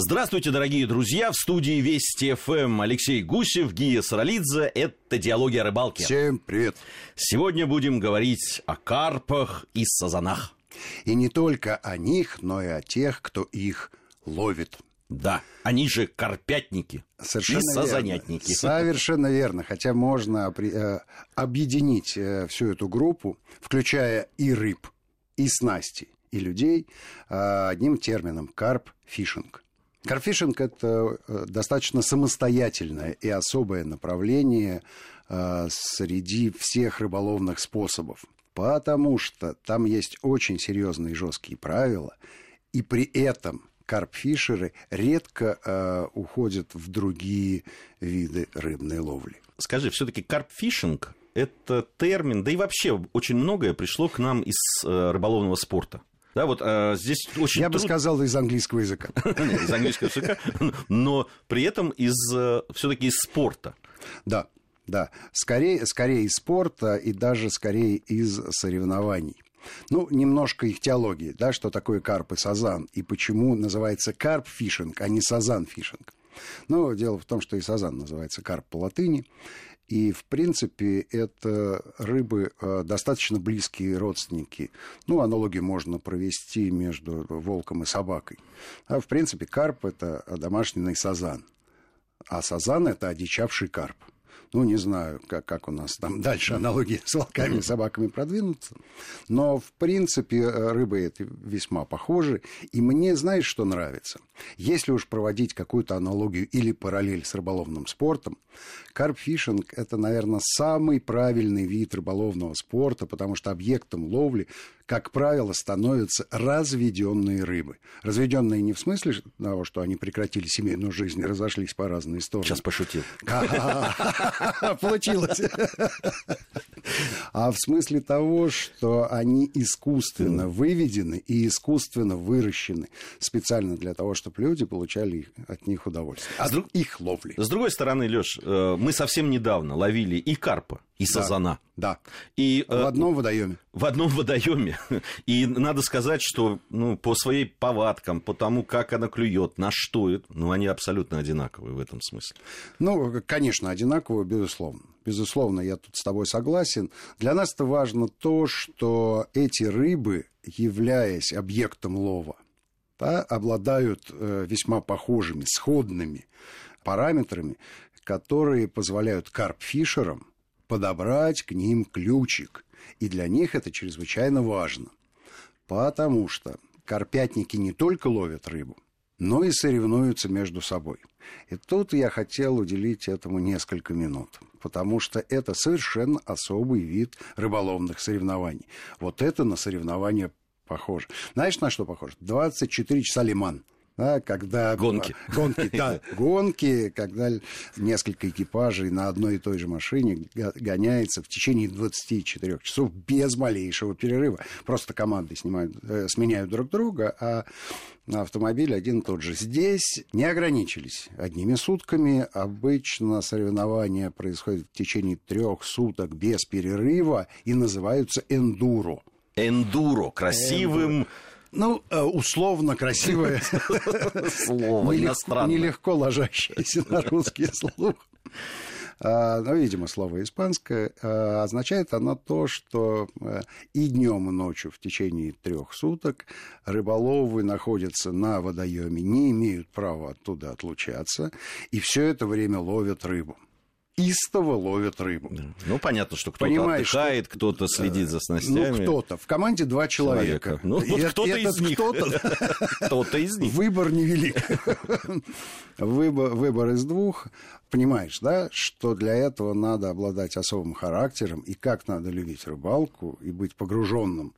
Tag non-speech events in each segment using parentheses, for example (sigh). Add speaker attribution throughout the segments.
Speaker 1: Здравствуйте, дорогие друзья! В студии Вести ФМ Алексей Гусев, Гия Саралидзе. Это «Диалоги о рыбалке».
Speaker 2: Всем привет!
Speaker 1: Сегодня будем говорить о карпах и сазанах.
Speaker 2: И не только о них, но и о тех, кто их ловит.
Speaker 1: Да, они же карпятники
Speaker 2: Совершенно
Speaker 1: и сазанятники.
Speaker 2: Верно. Совершенно верно. Хотя можно э, объединить э, всю эту группу, включая и рыб, и снасти, и людей, э, одним термином – карп-фишинг. Карфишинг – это э, достаточно самостоятельное и особое направление э, среди всех рыболовных способов, потому что там есть очень серьезные жесткие правила, и при этом карпфишеры редко э, уходят в другие виды рыбной ловли.
Speaker 1: Скажи, все-таки карпфишинг – это термин, да и вообще очень многое пришло к нам из э, рыболовного спорта. Да, вот а, здесь очень
Speaker 2: Я труд... бы сказал из английского языка. (laughs)
Speaker 1: Из английского языка, но при этом из э, все-таки из спорта.
Speaker 2: Да, да. Скорее, скорее из спорта и даже скорее из соревнований. Ну, немножко ихтиологии, да, что такое карп и сазан, и почему называется карп-фишинг, а не сазан-фишинг. Но дело в том, что и сазан называется карп по латыни, и, в принципе, это рыбы э, достаточно близкие родственники. Ну, аналогию можно провести между волком и собакой. А, в принципе, карп – это домашний сазан. А сазан – это одичавший карп ну, не знаю, как, как у нас там дальше аналогии с волками и собаками продвинутся. Но, в принципе, э, рыбы это весьма похожи. И мне, знаешь, что нравится? Если уж проводить какую-то аналогию или параллель с рыболовным спортом, карпфишинг – это, наверное, самый правильный вид рыболовного спорта, потому что объектом ловли как правило, становятся разведенные рыбы. Разведенные не в смысле того, что они прекратили семейную жизнь и разошлись по разные стороны.
Speaker 1: Сейчас пошутил. (laughs)
Speaker 2: Получилось. А в смысле того, что они искусственно выведены и искусственно выращены специально для того, чтобы люди получали от них удовольствие.
Speaker 1: А их ловли. С другой стороны, Леш, э, мы совсем недавно ловили и карпа, и сазана.
Speaker 2: Да. И, в одном водоеме.
Speaker 1: В одном водоеме. И надо сказать, что ну, по своей повадкам, по тому, как она клюет, на что это, ну, они абсолютно одинаковые в этом смысле.
Speaker 2: Ну, конечно, одинаковые, безусловно. Безусловно, я тут с тобой согласен. Для нас это важно то, что эти рыбы, являясь объектом лова, да, обладают э, весьма похожими, сходными параметрами, которые позволяют карпфишерам подобрать к ним ключик. И для них это чрезвычайно важно. Потому что карпятники не только ловят рыбу, но и соревнуются между собой. И тут я хотел уделить этому несколько минут, потому что это совершенно особый вид рыболовных соревнований. Вот это на соревнования похоже. Знаешь, на что похоже? 24 часа лиман – да, когда...
Speaker 1: Гонки. (laughs)
Speaker 2: Гонки, да, гонки, когда несколько экипажей на одной и той же машине гоняется в течение 24 часов без малейшего перерыва. Просто команды снимают, э, сменяют друг друга, а автомобиль один и тот же. Здесь не ограничились одними сутками. Обычно соревнования происходят в течение трех суток без перерыва и называются эндуро.
Speaker 1: Эндуро. Красивым... Эндуро
Speaker 2: ну, э, условно красивое
Speaker 1: слово,
Speaker 2: нелегко ложащееся на русский слух. А, ну, видимо, слово испанское. А, означает оно то, что э, и днем, и ночью в течение трех суток рыболовы находятся на водоеме, не имеют права оттуда отлучаться, и все это время ловят рыбу истово ловят рыбу.
Speaker 1: Ну, понятно, что кто-то отдыхает, что... кто-то следит за снастями.
Speaker 2: Ну, кто-то. В команде два человека. человека.
Speaker 1: Ну, вот кто-то из них. (laughs) Кто-то из них.
Speaker 2: Выбор невелик. Выбор, выбор из двух. Понимаешь, да, что для этого надо обладать особым характером, и как надо любить рыбалку, и быть погруженным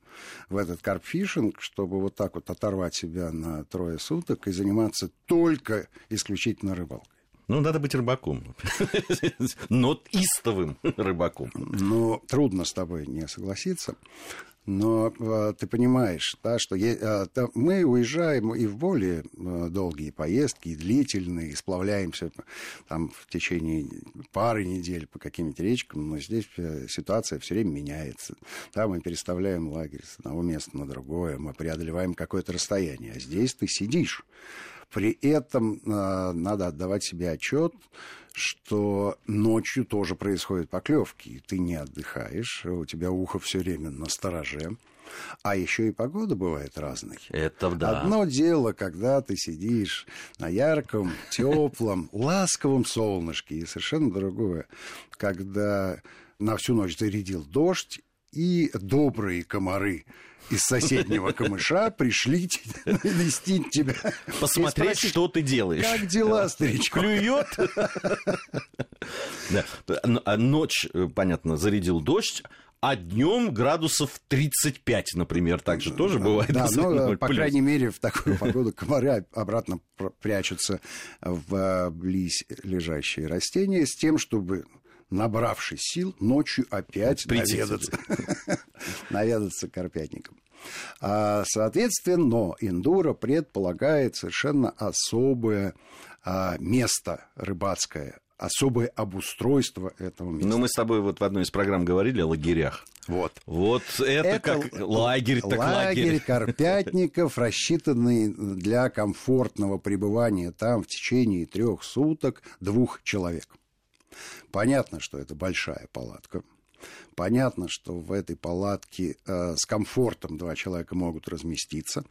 Speaker 2: в этот карпфишинг, чтобы вот так вот оторвать себя на трое суток и заниматься только исключительно рыбалкой.
Speaker 1: Ну, надо быть рыбаком. (laughs) Но истовым рыбаком.
Speaker 2: Ну, трудно с тобой не согласиться. Но э, ты понимаешь, да, что э, мы уезжаем и в более э, долгие поездки, и длительные, и сплавляемся там в течение пары недель по каким-нибудь речкам, но здесь ситуация все время меняется. Да, мы переставляем лагерь с одного места на другое, мы преодолеваем какое-то расстояние, а здесь ты сидишь При этом надо отдавать себе отчет, что ночью тоже происходят поклевки, ты не отдыхаешь, у тебя ухо все время на стороже. А еще и погода бывает разной.
Speaker 1: Это да.
Speaker 2: Одно дело, когда ты сидишь на ярком, теплом, (laughs) ласковом солнышке, и совершенно другое, когда на всю ночь зарядил дождь, и добрые комары из соседнего камыша пришли навестить тебя.
Speaker 1: Посмотреть, спросить, что ты делаешь.
Speaker 2: Как дела, старичок?
Speaker 1: Клюет? (laughs) Да. А ночь, э, понятно, зарядил дождь, а днем градусов 35, например, также тоже бывает.
Speaker 2: Да, (laughs) но, по крайней мере, в такую погоду комары обратно прячутся в э, близь лежащие растения с тем, чтобы набравшись сил, ночью опять наведаться, (laughs) наведаться карпятником. А, соответственно, индура предполагает совершенно особое а, место рыбацкое, особое обустройство этого места.
Speaker 1: Ну, мы с тобой вот в одной из программ говорили о лагерях.
Speaker 2: Вот.
Speaker 1: Вот это, это как лагерь, так лагерь.
Speaker 2: Лагерь (laughs) Карпятников, рассчитанный для комфортного пребывания там в течение трех суток двух человек. Понятно, что это большая палатка. Понятно, что в этой палатке э, с комфортом два человека могут разместиться.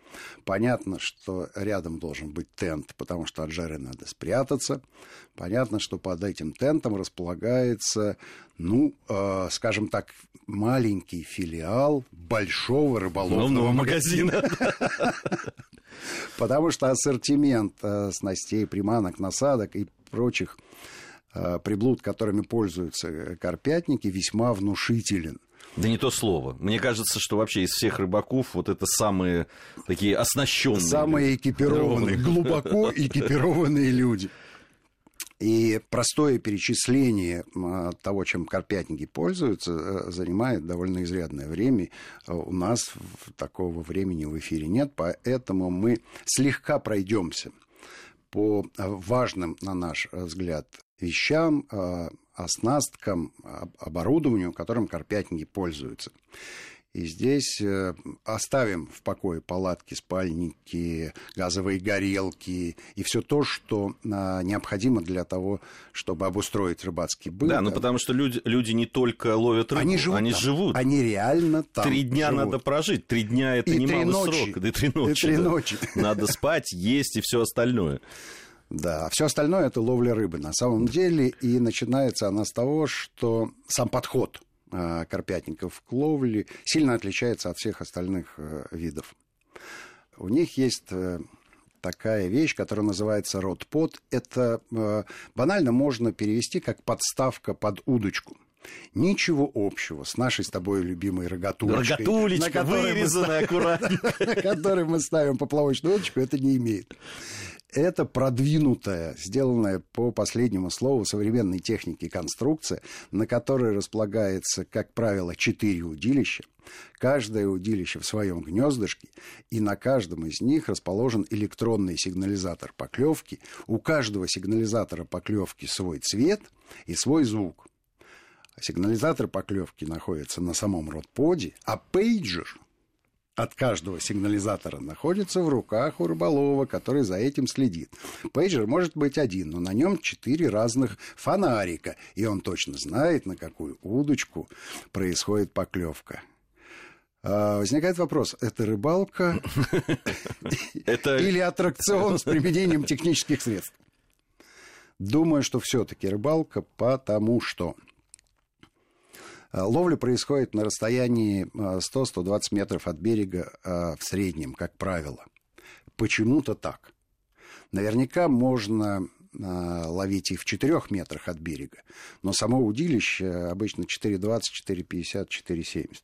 Speaker 2: Понятно, что рядом должен быть тент, потому что от жары надо спрятаться. Понятно, что под этим тентом располагается, ну, э, скажем так, маленький филиал большого рыболовного магазина. Потому что ассортимент э, снастей, приманок, насадок и прочих приблуд, которыми пользуются карпятники, весьма внушителен.
Speaker 1: Да не то слово. Мне кажется, что вообще из всех рыбаков вот это самые такие оснащенные.
Speaker 2: Самые экипированные, глубоко (laughs) экипированные люди. И простое перечисление того, чем карпятники пользуются, э, занимает довольно изрядное время. Э, у нас такого времени в эфире нет, поэтому мы слегка пройдемся по важным, на наш взгляд, вещам, э, оснасткам, оборудованию, которым карпятники пользуются. И здесь э, оставим в покое палатки, спальники, газовые горелки и все то, что а, необходимо для того, чтобы обустроить рыбацкий быт.
Speaker 1: Да, ну потому что люди, люди не только ловят рыбу,
Speaker 2: они живут.
Speaker 1: Они,
Speaker 2: там.
Speaker 1: живут.
Speaker 2: они реально там
Speaker 1: Три дня
Speaker 2: живут.
Speaker 1: надо прожить. Три дня это
Speaker 2: и
Speaker 1: немалый
Speaker 2: три
Speaker 1: срок. Да и три ночи.
Speaker 2: И три
Speaker 1: да.
Speaker 2: ночи.
Speaker 1: Надо спать, есть и все остальное.
Speaker 2: Да, а все остальное это ловля рыбы на самом деле. И начинается она с того, что сам подход э, карпятников к ловле сильно отличается от всех остальных э, видов. У них есть э, такая вещь, которая называется рот-под. Это банально можно перевести как подставка под удочку. Ничего общего с нашей с тобой любимой рогатулечкой.
Speaker 1: Рогатулечка, вырезанная аккуратно. (laughs)
Speaker 2: На которой мы ставим поплавочную удочку, это не имеет это продвинутая, сделанная по последнему слову современной техники конструкция, на которой располагается, как правило, четыре удилища. Каждое удилище в своем гнездышке, и на каждом из них расположен электронный сигнализатор поклевки. У каждого сигнализатора поклевки свой цвет и свой звук. Сигнализатор поклевки находится на самом ротподе, а пейджер от каждого сигнализатора находится в руках у рыболова, который за этим следит. Пейджер может быть один, но на нем четыре разных фонарика, и он точно знает, на какую удочку происходит поклевка. А, возникает вопрос, это рыбалка (laughs) или аттракцион с применением (laughs) технических средств? Думаю, что все-таки рыбалка, потому что ловля происходит на расстоянии 100-120 э, метров от берега э, в среднем, как правило. Почему-то так. Наверняка можно ловить и в 4 метрах от берега, но само удилище обычно 4,20, 4,50, 4,70.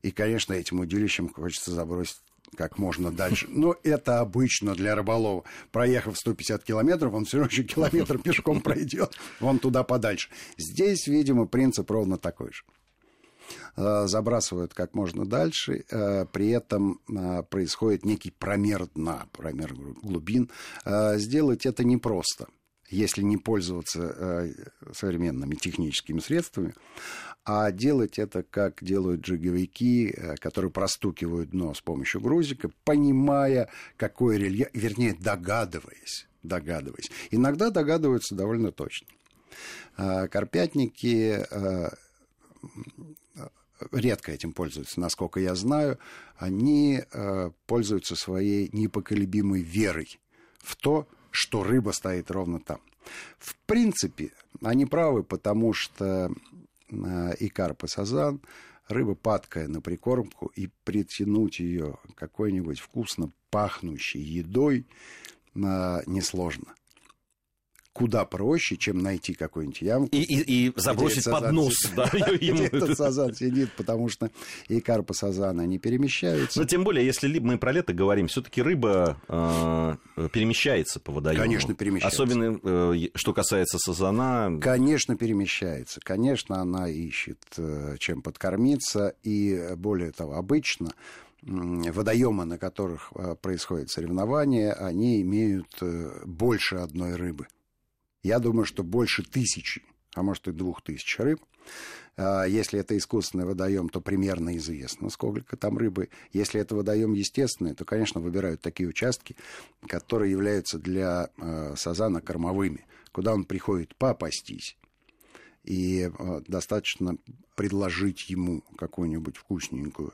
Speaker 2: И, конечно, этим удилищем хочется забросить как можно дальше. (laughs) Но это обычно для рыболова. Проехав 150 километров, он все равно еще (laughs) километр (laughs) пешком пройдет, вон туда подальше. Здесь, видимо, принцип ровно такой же э, забрасывают как можно дальше, э, при этом э, происходит некий промер дна, промер глубин. Сделать это непросто, если не пользоваться современными техническими средствами. А делать это, как делают джиговики, э, которые простукивают дно с помощью грузика, понимая, какой рельеф, вернее, догадываясь, догадываясь. Иногда догадываются довольно точно. А, карпятники э, редко этим пользуются, насколько я знаю. Они э, пользуются своей непоколебимой верой в то, что рыба стоит ровно там. В принципе, они правы, потому что э, и карп, и сазан. Рыба падкая на прикормку, и притянуть ее какой-нибудь вкусно пахнущей едой э, несложно куда проще, чем найти какую-нибудь ямку.
Speaker 1: И, и, и забросить под нос. Да, (laughs)
Speaker 2: ему. этот сазан сидит, потому что и карпа сазана не перемещаются.
Speaker 1: Но тем более, если мы про лето говорим, все-таки рыба э, перемещается по водоему.
Speaker 2: Конечно, перемещается.
Speaker 1: Особенно, э, что касается сазана.
Speaker 2: Конечно, перемещается. Конечно, она ищет, э, чем подкормиться. И более того, обычно водоемы, на которых э, происходит соревнование, они имеют э, больше одной рыбы. Я думаю, что больше тысячи, а может и двух тысяч рыб. А, если это искусственный водоем, то примерно известно, сколько там рыбы. Если это водоем естественный, то, конечно, выбирают такие участки, которые являются для а, сазана кормовыми, куда он приходит попастись. И а, достаточно предложить ему какую-нибудь вкусненькую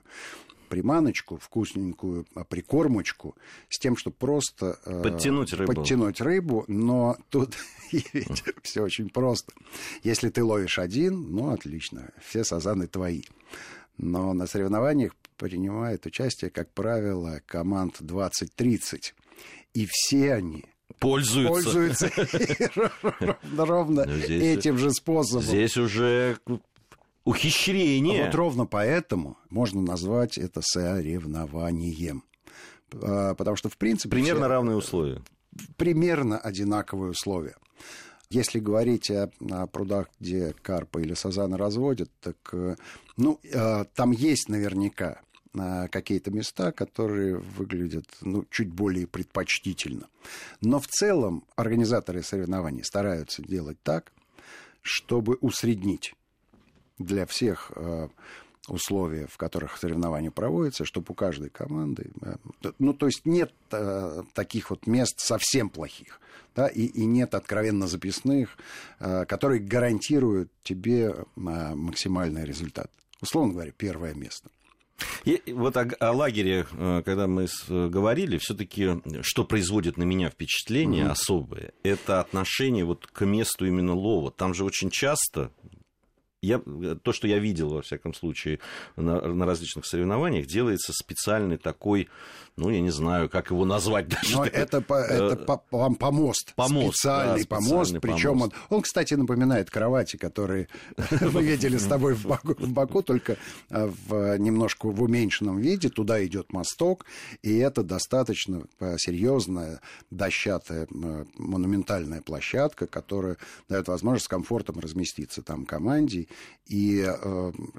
Speaker 2: приманочку, вкусненькую а, прикормочку с тем, чтобы просто
Speaker 1: э, подтянуть рыбу.
Speaker 2: Подтянуть рыбу, но тут (laughs) все очень просто. Если ты ловишь один, ну отлично, все сазаны твои. Но на соревнованиях принимает участие, как правило, команд 20-30. И все они
Speaker 1: пользуются,
Speaker 2: пользуются (laughs) ровно ну, этим же способом.
Speaker 1: Здесь уже ухищрение.
Speaker 2: Вот ровно поэтому можно назвать это соревнованием. А, потому что, в принципе...
Speaker 1: Примерно все... равные условия.
Speaker 2: Примерно одинаковые условия. Если говорить о, о прудах, где карпа или сазана разводят, так э, ну, э, там есть наверняка э, какие-то места, которые выглядят ну, чуть более предпочтительно. Но в целом организаторы соревнований стараются делать так, чтобы усреднить для всех э, условия, в которых соревнования проводятся, чтобы у каждой команды... Э, ну, то есть нет э, таких вот мест совсем плохих, да, и, и нет откровенно записных, которые гарантируют тебе максимальный результат. Условно говоря, первое место.
Speaker 1: И вот о, о лагере, когда мы говорили, все-таки что производит на меня впечатление mm-hmm. особое, это отношение вот к месту именно лова. Там же очень часто я, то, что я видел, во всяком случае, на, на различных соревнованиях, делается специальный такой, ну, я не знаю, как его назвать даже.
Speaker 2: Но это, по, это по, по, помост.
Speaker 1: Помост.
Speaker 2: Специальный, да, помост. Причем он, он, кстати, напоминает кровати, которые (laughs) мы видели с тобой в Баку, в Баку, только э, в немножко в уменьшенном виде. Туда идет мосток, и это достаточно э, серьезная дощатая э, монументальная площадка, которая дает возможность с комфортом разместиться там команде и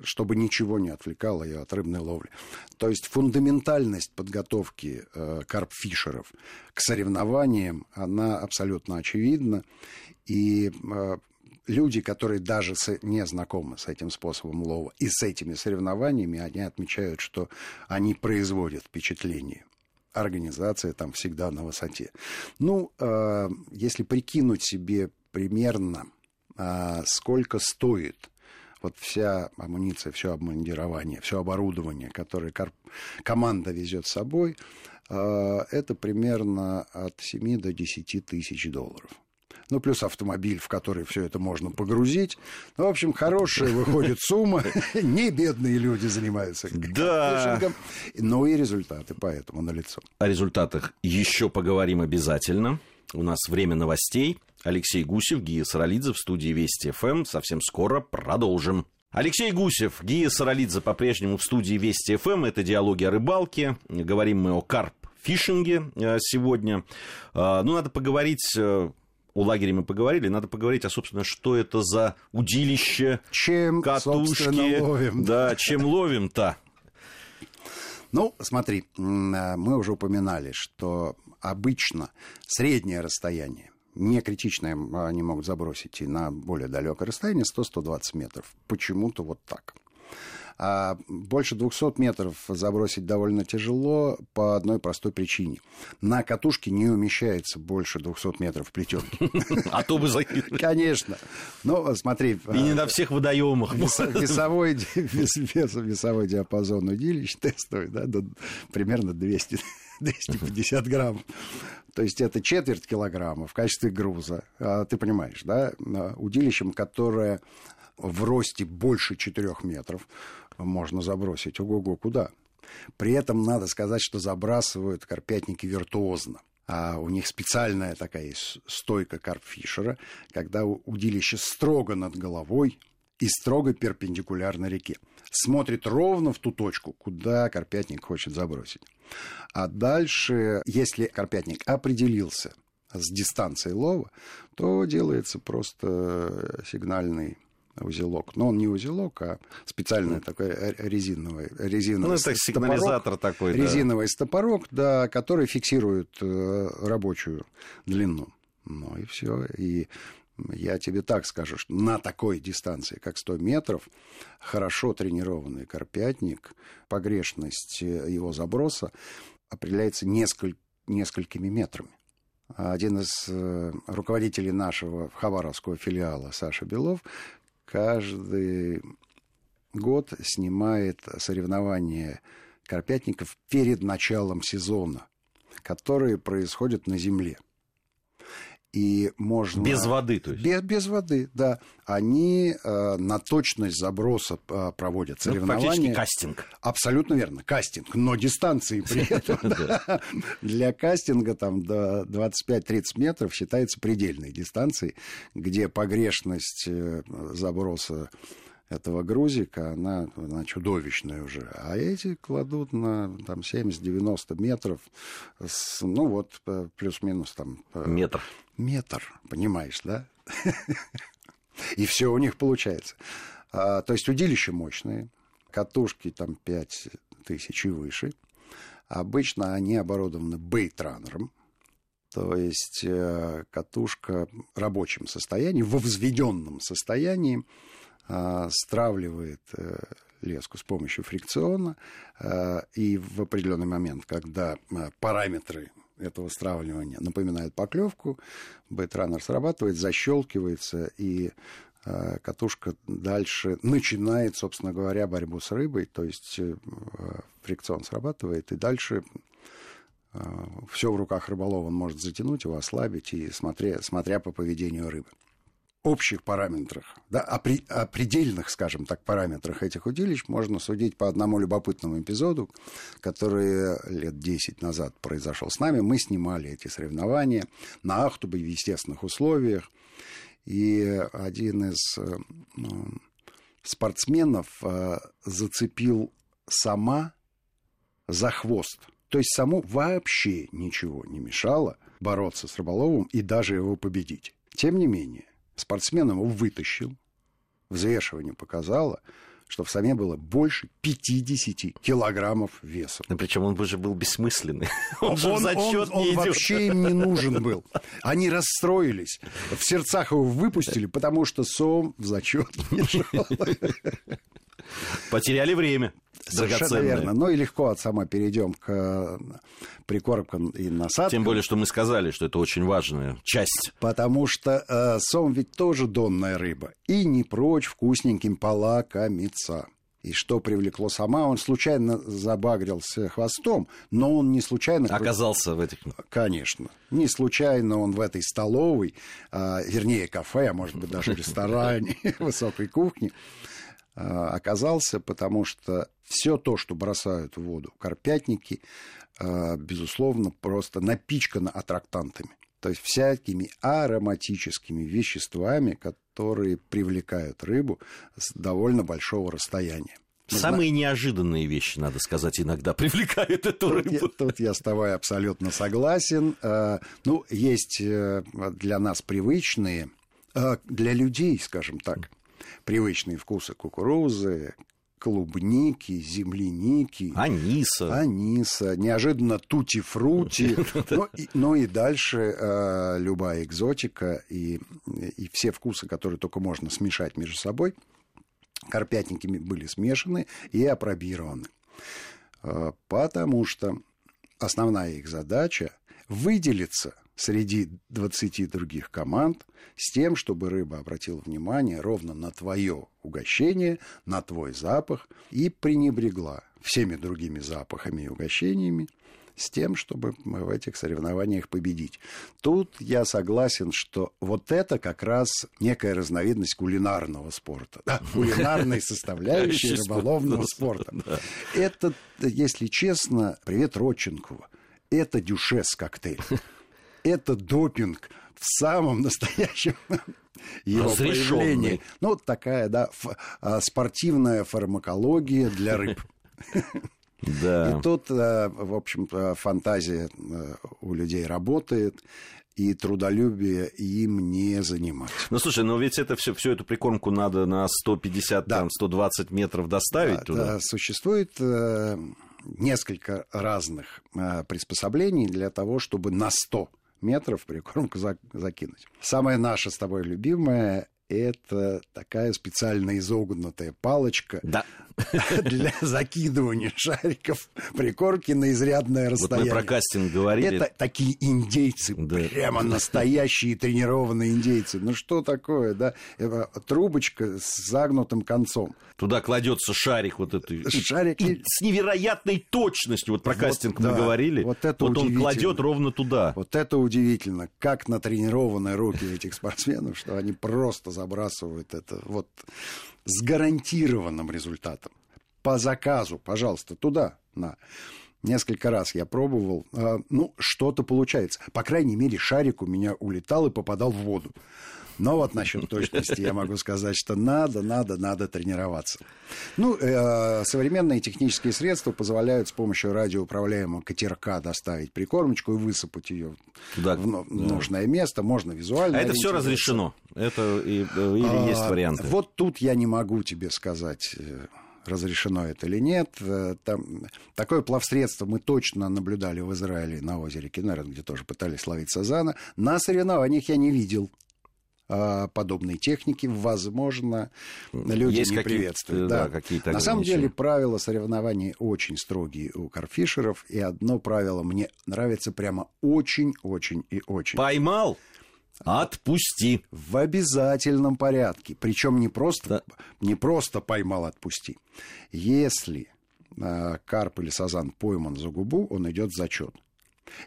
Speaker 2: чтобы ничего не отвлекало ее от рыбной ловли. То есть фундаментальность подготовки э, карпфишеров к соревнованиям, она абсолютно очевидна. И э, люди, которые даже не знакомы с этим способом лова и с этими соревнованиями, они отмечают, что они производят впечатление. Организация там всегда на высоте. Ну, э, если прикинуть себе примерно, э, сколько стоит вот вся амуниция, все обмундирование, все оборудование, которое команда везет с собой, э, это примерно от 7 до 10 тысяч долларов. Ну, плюс автомобиль, в который все это можно погрузить. Ну, в общем, хорошая выходит сумма. (laughs) Не бедные люди занимаются
Speaker 1: да.
Speaker 2: но и результаты поэтому налицо.
Speaker 1: О результатах еще поговорим обязательно. У нас время новостей. Алексей Гусев, Гия Саралидзе в студии Вести ФМ. Совсем скоро продолжим. Алексей Гусев, Гия Саралидзе по-прежнему в студии Вести ФМ. Это «Диалоги о рыбалке». Говорим мы о карп-фишинге э, сегодня. Э, ну, надо поговорить э, о лагере мы поговорили, надо поговорить, а, собственно, что это за удилище,
Speaker 2: чем,
Speaker 1: катушки.
Speaker 2: ловим.
Speaker 1: Да, чем ловим-то.
Speaker 2: Ну, смотри, мы уже упоминали, что обычно среднее расстояние не критичное они могут забросить и на более далекое расстояние, 100-120 метров. Почему-то вот так. А больше 200 метров забросить довольно тяжело по одной простой причине. На катушке не умещается больше 200 метров плетенки.
Speaker 1: А то бы
Speaker 2: Конечно. Ну, смотри.
Speaker 1: И не на всех водоемах.
Speaker 2: Весовой, весовой диапазон удилищ тестовый, да, примерно 200 250 (laughs) грамм. То есть это четверть килограмма в качестве груза. А, ты понимаешь, да? Удилищем, которое в росте больше 4 метров, можно забросить. Ого-го, куда? При этом надо сказать, что забрасывают карпятники виртуозно. А у них специальная такая стойка карпфишера, когда удилище строго над головой и строго перпендикулярно реке. Смотрит ровно в ту точку, куда карпятник хочет забросить. А дальше, если карпятник определился с дистанцией лова, то делается просто сигнальный узелок. Но он не узелок, а специальный такой резиновый, резиновый
Speaker 1: ну, это сигнализатор такой,
Speaker 2: да. Резиновый стопорок, да, который фиксирует э, рабочую длину. Ну и все. И я тебе так скажу, что на такой дистанции, как 100 метров, хорошо тренированный карпятник, погрешность его заброса определяется несколь, несколькими метрами. Один из э, руководителей нашего хабаровского филиала, Саша Белов, каждый год снимает соревнования карпятников перед началом сезона, которые происходят на земле. И можно...
Speaker 1: Без воды, то есть?
Speaker 2: Без, без воды, да. Они э, на точность заброса э, проводят ну, соревнования.
Speaker 1: Ну, кастинг.
Speaker 2: Абсолютно верно, кастинг. Но дистанции при (laughs) этом для кастинга там до 25-30 метров считается предельной дистанцией, где погрешность э, заброса этого грузика, она, она чудовищная уже. А эти кладут на там, 70-90 метров, с, ну вот, плюс-минус там...
Speaker 1: Метр
Speaker 2: метр, понимаешь, да? (laughs) И все у них получается. А, то есть удилища мощные, катушки там 5 тысяч и выше. Обычно они оборудованы бейтранером, то есть э, катушка в рабочем состоянии, во взведенном состоянии э, стравливает э, леску с помощью фрикциона, э, и в определенный момент, когда э, параметры этого стравливания напоминает поклевку, бейтранер срабатывает, защелкивается, и э, катушка дальше начинает, собственно говоря, борьбу с рыбой, то есть э, фрикцион срабатывает, и дальше э, все в руках рыболова он может затянуть его, ослабить, и смотря, смотря по поведению рыбы общих параметрах, да, о, при, о предельных, скажем так, параметрах этих удилищ можно судить по одному любопытному эпизоду, который лет 10 назад произошел с нами. Мы снимали эти соревнования на Ахтубе в естественных условиях. И один из э, спортсменов э, зацепил сама за хвост. То есть саму вообще ничего не мешало бороться с рыболовом и даже его победить. Тем не менее, Спортсмен его вытащил. Взвешивание показало, что в саме было больше 50 килограммов веса.
Speaker 1: Ну, причем он же был бессмысленный. (laughs)
Speaker 2: Он, он, он, он, он вообще им не нужен был. Они расстроились. В сердцах его выпустили, потому что Сом в зачет не (laughs) шел.
Speaker 1: Потеряли время.
Speaker 2: Совершенно верно. Ну и легко от сама перейдем к э, прикормкам и насадкам.
Speaker 1: Тем более, что мы сказали, что это очень важная часть.
Speaker 2: Потому что э, сом ведь тоже донная рыба. И не прочь вкусненьким полакомиться. И что привлекло сама, он случайно забагрился хвостом, но он не случайно...
Speaker 1: Оказался в этих...
Speaker 2: Конечно. Не случайно он в этой столовой, а, вернее, кафе, а может быть даже ресторане (laughs) высокой кухни, а, оказался, потому что все то, что бросают в воду карпятники, а, безусловно, просто напичкано аттрактантами. То есть всякими ароматическими веществами, которые привлекают рыбу с довольно большого расстояния.
Speaker 1: Мы Самые знаем... неожиданные вещи, надо сказать, иногда привлекают эту
Speaker 2: тут
Speaker 1: рыбу.
Speaker 2: Я, тут я с тобой абсолютно согласен. А, ну, есть э, для нас привычные, для людей, скажем так, привычные вкусы кукурузы, клубники, земляники.
Speaker 1: Аниса.
Speaker 2: Аниса. Неожиданно тути-фрути. (laughs) ну, и, ну и дальше э, любая экзотика и, и все вкусы, которые только можно смешать между собой, карпятники были смешаны и опробированы. Э, потому что основная их задача выделиться среди 20 других команд с тем, чтобы рыба обратила внимание ровно на твое угощение, на твой запах и пренебрегла всеми другими запахами и угощениями с тем, чтобы в этих соревнованиях победить. Тут я согласен, что вот это как раз некая разновидность кулинарного спорта, да, (laughs) кулинарной составляющей рыболовного спорта. Это, если честно, привет Родченкову, это дюшес коктейль. Это допинг в самом (laughs) настоящем его проявлении. Ну, вот такая, да, а, спортивная фармакология для рыб. (laughs) Да. И тут, э, в общем фантазия э, у людей работает и трудолюбие им не занимать.
Speaker 1: Ну, слушай, но ведь это все, всю эту прикормку надо на 150, да. там, 120 метров доставить да, туда.
Speaker 2: Да, существует э, несколько разных приспособлений для того, чтобы на 100 метров прикормку за, закинуть. Самое наше с тобой любимое это такая специально изогнутая палочка да. (laughs) для закидывания шариков прикормки на изрядное расстояние.
Speaker 1: Вот мы про кастинг говорили.
Speaker 2: Это такие индейцы, да. прямо настоящие тренированные индейцы. Ну что такое, да? Трубочка с загнутым концом.
Speaker 1: Туда кладется шарик вот этот.
Speaker 2: Шарик.
Speaker 1: И, и с невероятной точностью, вот про вот, кастинг да, мы говорили. Вот, это вот он кладет ровно туда.
Speaker 2: Вот это удивительно, как натренированы руки этих спортсменов, что они просто забрасывают это вот с гарантированным результатом. По заказу, пожалуйста, туда, на. Несколько раз я пробовал. А, ну, что-то получается. По крайней мере, шарик у меня улетал и попадал в воду. Но вот насчет точности я могу сказать, что надо, надо, надо тренироваться. Ну, э, современные технические средства позволяют с помощью радиоуправляемого катерка доставить прикормочку и высыпать ее Туда, в да. нужное место. Можно визуально.
Speaker 1: А это все разрешено? Это и, э, или а, есть варианты?
Speaker 2: Вот тут я не могу тебе сказать э, разрешено это или нет. Там, такое плавсредство мы точно наблюдали в Израиле на озере Кенерет, где тоже пытались ловить сазана. На соревнованиях я не видел подобной техники, возможно, люди Есть не приветствуют. Да. Да, какие-то На самом деле правила соревнований очень строгие у карфишеров, и одно правило мне нравится прямо очень-очень и очень.
Speaker 1: Поймал? Отпусти.
Speaker 2: В обязательном порядке. Причем не просто, да. не просто поймал, отпусти. Если э, карп или сазан пойман за губу, он идет в зачет.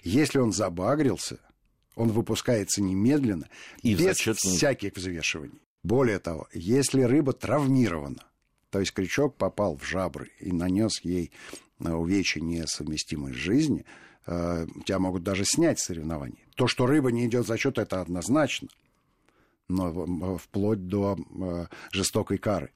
Speaker 2: Если он забагрился, он выпускается немедленно, и без зачет... всяких взвешиваний. Более того, если рыба травмирована, то есть крючок попал в жабры и нанес ей э, увечья несовместимой с жизнью, э, тебя могут даже снять с соревнований. То, что рыба не идет за счет, это однозначно. Но вплоть до э, жестокой кары.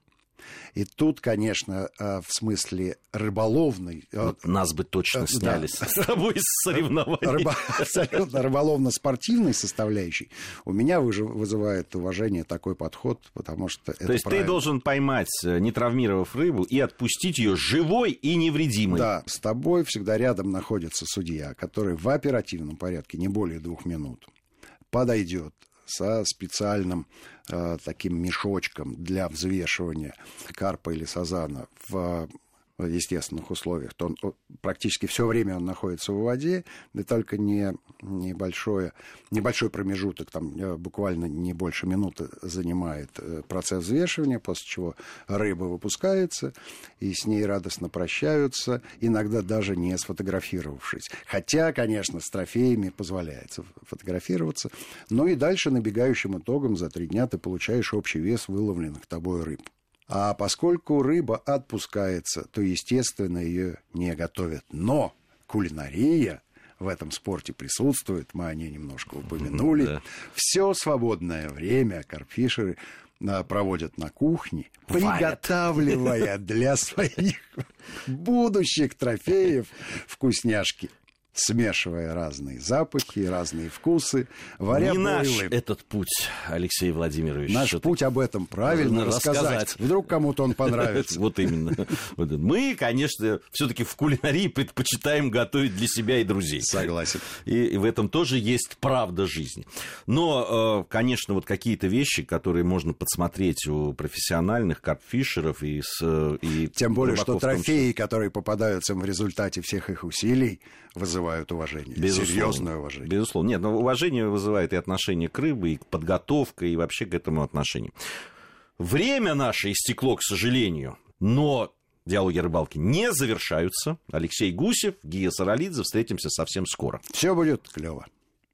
Speaker 2: И тут, конечно, э, в смысле рыболовной...
Speaker 1: Э, нас бы точно э, сняли да. с тобой с соревнований. Рыба,
Speaker 2: абсолютно рыболовно-спортивной составляющей у меня вызывает уважение такой подход, потому что
Speaker 1: То есть правильно. ты должен поймать, не травмировав рыбу, и отпустить ее живой и невредимой.
Speaker 2: Да, с тобой всегда рядом находится судья, который в оперативном порядке не более двух минут подойдет, со специальным таким мешочком для взвешивания карпа или сазана в в естественных условиях, то он практически все время он находится в воде, и только не, небольшое, небольшой промежуток, там э, буквально не больше минуты занимает э, процесс взвешивания, после чего рыба выпускается, и с ней радостно прощаются, иногда даже не сфотографировавшись. Хотя, конечно, с трофеями позволяется фотографироваться, но и дальше набегающим итогом за три дня ты получаешь общий вес выловленных тобой рыб. А поскольку рыба отпускается, то, естественно, ее не готовят. Но кулинария в этом спорте присутствует, мы о ней немножко упомянули. Да. Все свободное время карпфишеры а, проводят на кухне, приготавливая для своих будущих трофеев (laughs) вкусняшки. Смешивая разные запахи, разные вкусы, варя
Speaker 1: Не наш этот путь, Алексей Владимирович.
Speaker 2: Наш путь об этом правильно
Speaker 1: Рассказать.
Speaker 2: рассказать. Вдруг кому-то он (laughs) понравится.
Speaker 1: Вот именно. Мы, конечно, все-таки в кулинарии предпочитаем готовить для себя и друзей.
Speaker 2: Согласен.
Speaker 1: И, в этом тоже есть правда жизни. Но, э, конечно, вот какие-то вещи, которые можно подсмотреть у профессиональных карпфишеров и,
Speaker 2: Тем более, что трофеи, которые попадаются им в результате всех их усилий, вызывают уважение.
Speaker 1: Безусловно.
Speaker 2: Серьезное уважение.
Speaker 1: Безусловно. Нет, но уважение вызывает и отношение к рыбе, и к подготовке, и вообще к этому отношению. Время наше истекло, к сожалению, но диалоги о рыбалке не завершаются. Алексей Гусев, Гия Саралидзе. Встретимся совсем скоро.
Speaker 2: Все будет клево.